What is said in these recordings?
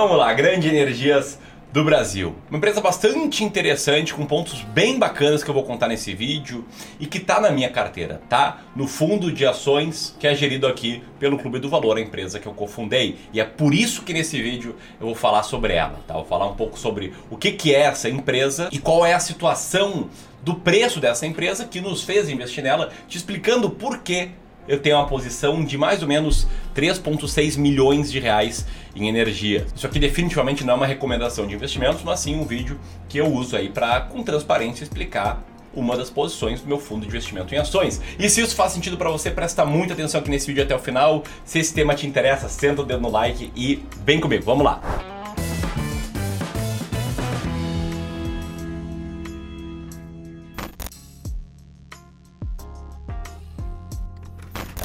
Vamos lá, Grande Energias do Brasil. Uma empresa bastante interessante, com pontos bem bacanas que eu vou contar nesse vídeo e que tá na minha carteira, tá? No fundo de ações que é gerido aqui pelo Clube do Valor, a empresa que eu cofundei. E é por isso que nesse vídeo eu vou falar sobre ela, tá? Vou falar um pouco sobre o que, que é essa empresa e qual é a situação do preço dessa empresa que nos fez investir nela, te explicando por que eu tenho uma posição de mais ou menos 3,6 milhões de reais em energia. Isso aqui definitivamente não é uma recomendação de investimentos, mas sim um vídeo que eu uso aí para, com transparência, explicar uma das posições do meu fundo de investimento em ações. E se isso faz sentido para você, presta muita atenção aqui nesse vídeo até o final. Se esse tema te interessa, senta o dedo no like e vem comigo. Vamos lá.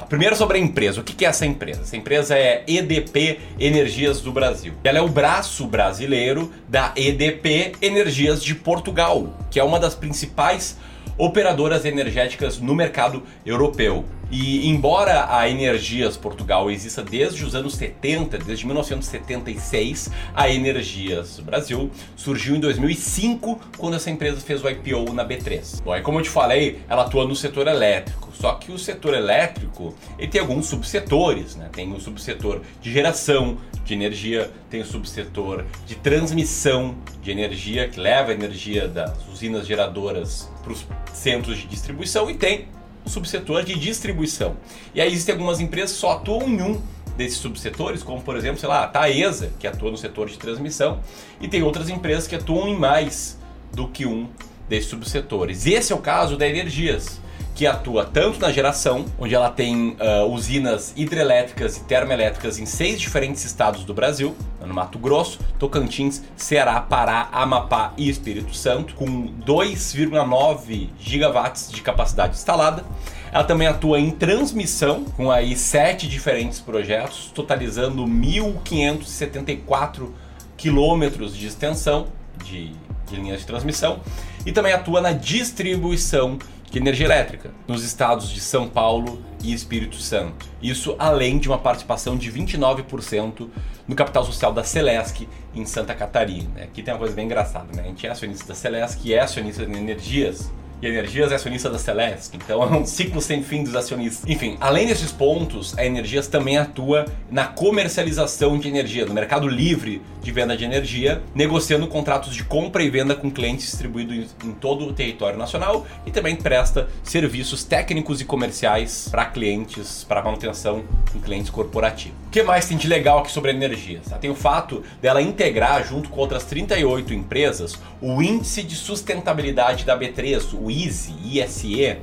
Primeiro sobre a empresa. O que é essa empresa? Essa empresa é EDP Energias do Brasil. Ela é o braço brasileiro da EDP Energias de Portugal, que é uma das principais operadoras energéticas no mercado europeu. E embora a Energias Portugal exista desde os anos 70, desde 1976, a Energias Brasil surgiu em 2005, quando essa empresa fez o IPO na B3. Bom, e como eu te falei, ela atua no setor elétrico. Só que o setor elétrico ele tem alguns subsetores, né? Tem o subsetor de geração de energia, tem o subsetor de transmissão de energia, que leva a energia das usinas geradoras para os centros de distribuição, e tem subsetor de distribuição. E aí existem algumas empresas que só atuam em um desses subsetores, como por exemplo, sei lá, a Taesa, que atua no setor de transmissão, e tem outras empresas que atuam em mais do que um desses subsetores. Esse é o caso da Energias que atua tanto na geração, onde ela tem uh, usinas hidrelétricas e termoelétricas em seis diferentes estados do Brasil, no Mato Grosso, Tocantins, Ceará, Pará, Amapá e Espírito Santo, com 2,9 gigawatts de capacidade instalada. Ela também atua em transmissão, com aí sete diferentes projetos, totalizando 1.574 quilômetros de extensão de, de linhas de transmissão. E também atua na distribuição de energia elétrica nos estados de São Paulo e Espírito Santo. Isso além de uma participação de 29% no capital social da Celesc em Santa Catarina. Aqui tem uma coisa bem engraçada, né? A gente é acionista da Celesc e é acionista de Energias, Energias é acionista da Celeste, então é um ciclo sem fim dos acionistas. Enfim, além desses pontos, a Energias também atua na comercialização de energia, no mercado livre de venda de energia, negociando contratos de compra e venda com clientes distribuídos em todo o território nacional e também presta serviços técnicos e comerciais para clientes, para manutenção com clientes corporativos. O que mais tem de legal aqui sobre a Energias? Tem o fato dela integrar, junto com outras 38 empresas, o índice de sustentabilidade da B3, o ISE, ISE,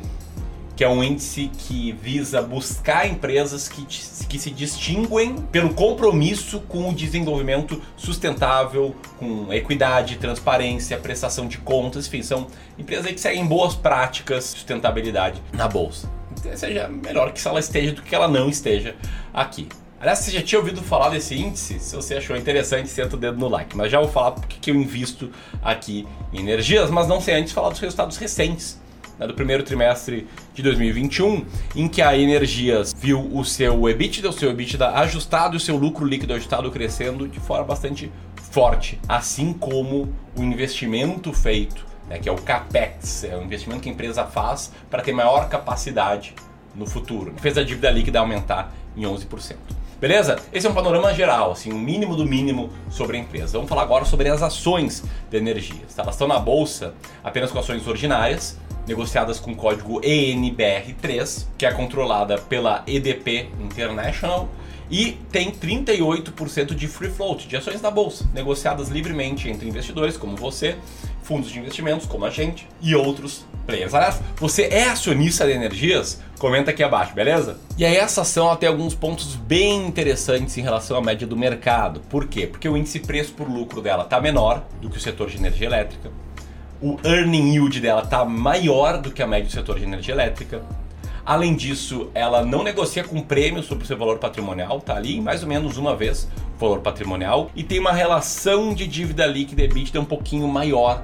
que é um índice que visa buscar empresas que, que se distinguem pelo compromisso com o desenvolvimento sustentável, com equidade, transparência, prestação de contas, enfim, são empresas que seguem boas práticas de sustentabilidade na bolsa. Então, seja melhor que ela esteja do que ela não esteja aqui. Aliás, você já tinha ouvido falar desse índice? Se você achou interessante, senta o dedo no like. Mas já vou falar porque que eu invisto aqui em energias, mas não sei antes falar dos resultados recentes né, do primeiro trimestre de 2021, em que a Energias viu o seu EBITDA, o seu EBITDA ajustado e o seu lucro líquido ajustado crescendo de forma bastante forte, assim como o investimento feito, né, que é o CAPEX, é o investimento que a empresa faz para ter maior capacidade no futuro. Fez a dívida líquida aumentar em 11%. Beleza? Esse é um panorama geral, assim, o um mínimo do mínimo sobre a empresa. Vamos falar agora sobre as ações de energia. Elas estão na bolsa apenas com ações ordinárias, negociadas com código ENBR3, que é controlada pela EDP International e tem 38% de free float de ações na bolsa, negociadas livremente entre investidores como você, fundos de investimentos como a gente e outros players. Aliás, você é acionista de energias? Comenta aqui abaixo, beleza? E aí essa ação ela tem alguns pontos bem interessantes em relação à média do mercado. Por quê? Porque o índice preço por lucro dela está menor do que o setor de energia elétrica. O earning yield dela está maior do que a média do setor de energia elétrica. Além disso, ela não negocia com prêmio sobre o seu valor patrimonial, tá ali mais ou menos uma vez o valor patrimonial e tem uma relação de dívida líquida e EBITDA um pouquinho maior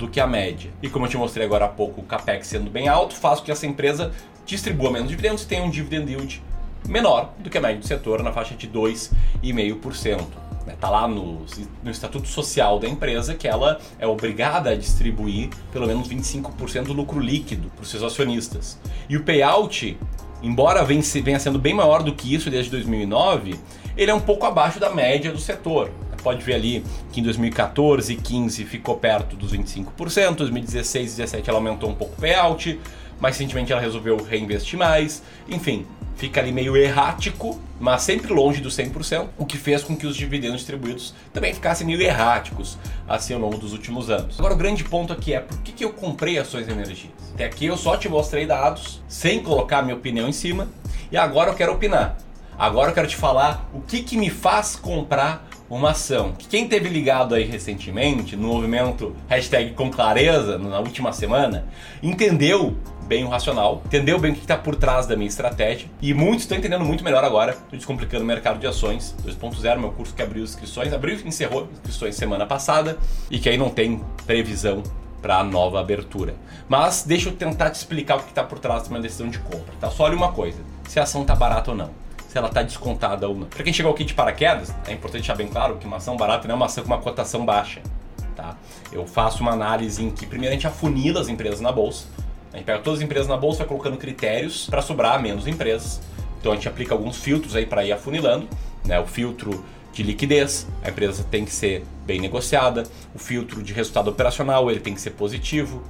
do que a média. E como eu te mostrei agora há pouco, o capex sendo bem alto faz com que essa empresa distribua menos dividendos e tenha um dividend yield menor do que a média do setor, na faixa de 2,5%. Está lá no, no estatuto social da empresa que ela é obrigada a distribuir pelo menos 25% do lucro líquido para os seus acionistas. E o payout, embora venha sendo bem maior do que isso desde 2009, ele é um pouco abaixo da média do setor. Pode ver ali que em 2014 e 15 ficou perto dos 25%, 2016 e 17 ela aumentou um pouco o payout, mas recentemente ela resolveu reinvestir mais. Enfim, fica ali meio errático, mas sempre longe dos 100%, o que fez com que os dividendos distribuídos também ficassem meio erráticos assim ao longo dos últimos anos. Agora o grande ponto aqui é por que, que eu comprei ações energias? Até aqui eu só te mostrei dados, sem colocar minha opinião em cima, e agora eu quero opinar. Agora eu quero te falar o que, que me faz comprar uma ação. Quem teve ligado aí recentemente no movimento hashtag com clareza na última semana, entendeu bem o racional, entendeu bem o que está por trás da minha estratégia e muitos estão entendendo muito melhor agora do Descomplicando o Mercado de Ações 2.0, meu curso que abriu inscrições, abriu e encerrou inscrições semana passada e que aí não tem previsão para a nova abertura. Mas deixa eu tentar te explicar o que está por trás da minha decisão de compra. Tá? Só olha uma coisa, se a ação está barata ou não se ela está descontada ou não. Para quem chegou aqui de paraquedas, é importante deixar bem claro que uma ação barata não é uma ação com uma cotação baixa. Tá? Eu faço uma análise em que primeiro a gente afunila as empresas na bolsa, a gente pega todas as empresas na bolsa, vai colocando critérios para sobrar menos empresas. Então a gente aplica alguns filtros aí para ir afunilando, né? O filtro de liquidez, a empresa tem que ser bem negociada, o filtro de resultado operacional, ele tem que ser positivo,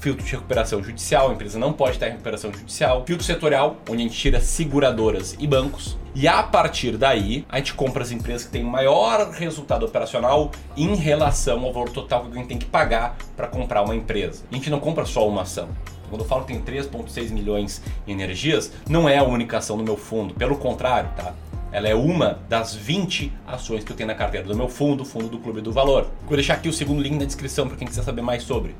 filtro de recuperação judicial, a empresa não pode em recuperação judicial, filtro setorial, onde a gente tira seguradoras e bancos, e a partir daí a gente compra as empresas que têm maior resultado operacional em relação ao valor total que alguém tem que pagar para comprar uma empresa. A gente não compra só uma ação. Quando eu falo que tem 3,6 milhões em energias, não é a única ação do meu fundo, pelo contrário, tá? Ela é uma das 20 ações que eu tenho na carteira do meu fundo, fundo do Clube do Valor. Vou deixar aqui o segundo link na descrição para quem quiser saber mais sobre.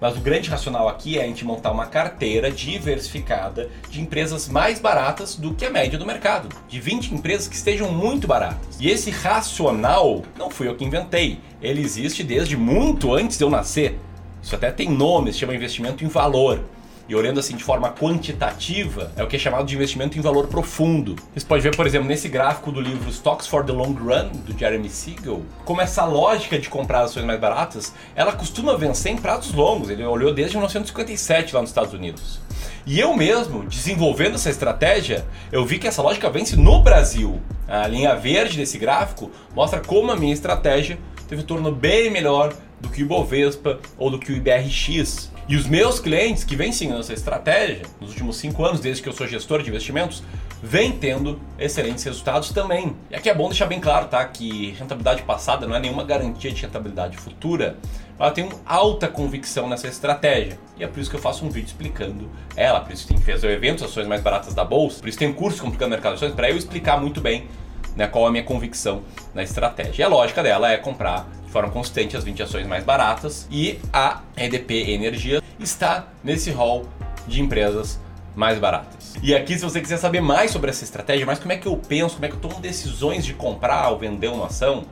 Mas o grande racional aqui é a gente montar uma carteira diversificada de empresas mais baratas do que a média do mercado. De 20 empresas que estejam muito baratas. E esse racional não fui eu que inventei. Ele existe desde muito antes de eu nascer. Isso até tem nome, se chama investimento em valor e olhando assim de forma quantitativa, é o que é chamado de investimento em valor profundo. Você pode ver, por exemplo, nesse gráfico do livro Stocks for the Long Run, do Jeremy Siegel, como essa lógica de comprar ações mais baratas, ela costuma vencer em prazos longos. Ele olhou desde 1957 lá nos Estados Unidos. E eu mesmo, desenvolvendo essa estratégia, eu vi que essa lógica vence no Brasil. A linha verde desse gráfico mostra como a minha estratégia teve um torno bem melhor do que o Bovespa ou do que o IBRX. E os meus clientes que vêm seguindo essa estratégia nos últimos cinco anos, desde que eu sou gestor de investimentos, vêm tendo excelentes resultados também. E aqui é bom deixar bem claro, tá, que rentabilidade passada não é nenhuma garantia de rentabilidade futura. Ela tem alta convicção nessa estratégia. E é por isso que eu faço um vídeo explicando ela, por isso que tem que fazer o evento, ações mais baratas da bolsa, por isso tem um curso complicando mercado de ações para eu explicar muito bem né, qual é a minha convicção na estratégia. E a lógica dela é comprar forma constante as 20 ações mais baratas e a EDP Energia está nesse hall de empresas mais baratas. E aqui, se você quiser saber mais sobre essa estratégia, mais como é que eu penso, como é que eu tomo decisões de comprar ou vender uma ação,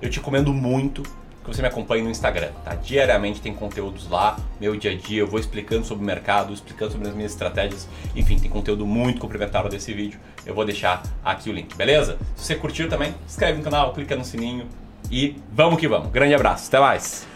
eu te recomendo muito que você me acompanhe no Instagram, tá? Diariamente tem conteúdos lá, meu dia a dia, eu vou explicando sobre o mercado, explicando sobre as minhas estratégias, enfim, tem conteúdo muito complementar desse vídeo. Eu vou deixar aqui o link, beleza? Se você curtiu também, inscreve no canal, clica no sininho e vamos que vamos. Grande abraço, até mais!